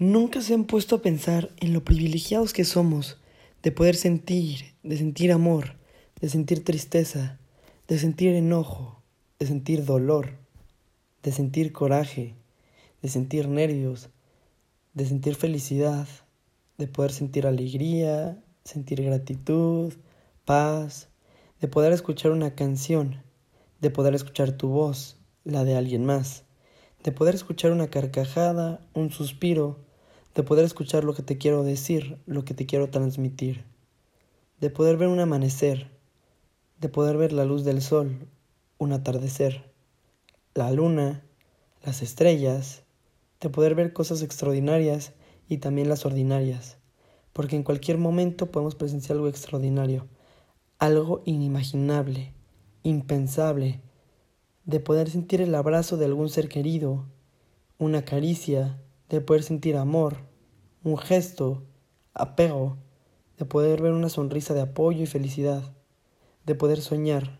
Nunca se han puesto a pensar en lo privilegiados que somos de poder sentir, de sentir amor, de sentir tristeza, de sentir enojo, de sentir dolor, de sentir coraje, de sentir nervios, de sentir felicidad, de poder sentir alegría, sentir gratitud, paz, de poder escuchar una canción, de poder escuchar tu voz, la de alguien más, de poder escuchar una carcajada, un suspiro, de poder escuchar lo que te quiero decir, lo que te quiero transmitir, de poder ver un amanecer, de poder ver la luz del sol, un atardecer, la luna, las estrellas, de poder ver cosas extraordinarias y también las ordinarias, porque en cualquier momento podemos presenciar algo extraordinario, algo inimaginable, impensable, de poder sentir el abrazo de algún ser querido, una caricia, de poder sentir amor, un gesto, apego, de poder ver una sonrisa de apoyo y felicidad, de poder soñar,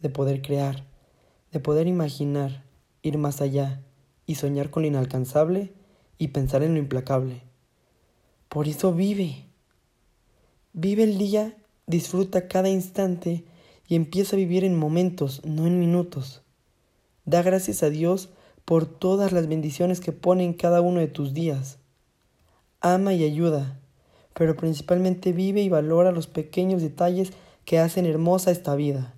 de poder crear, de poder imaginar, ir más allá y soñar con lo inalcanzable y pensar en lo implacable. Por eso vive. Vive el día, disfruta cada instante y empieza a vivir en momentos, no en minutos. Da gracias a Dios por todas las bendiciones que pone en cada uno de tus días. Ama y ayuda, pero principalmente vive y valora los pequeños detalles que hacen hermosa esta vida.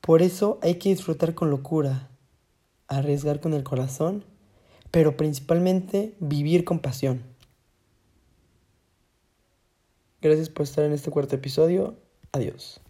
Por eso hay que disfrutar con locura, arriesgar con el corazón, pero principalmente vivir con pasión. Gracias por estar en este cuarto episodio. Adiós.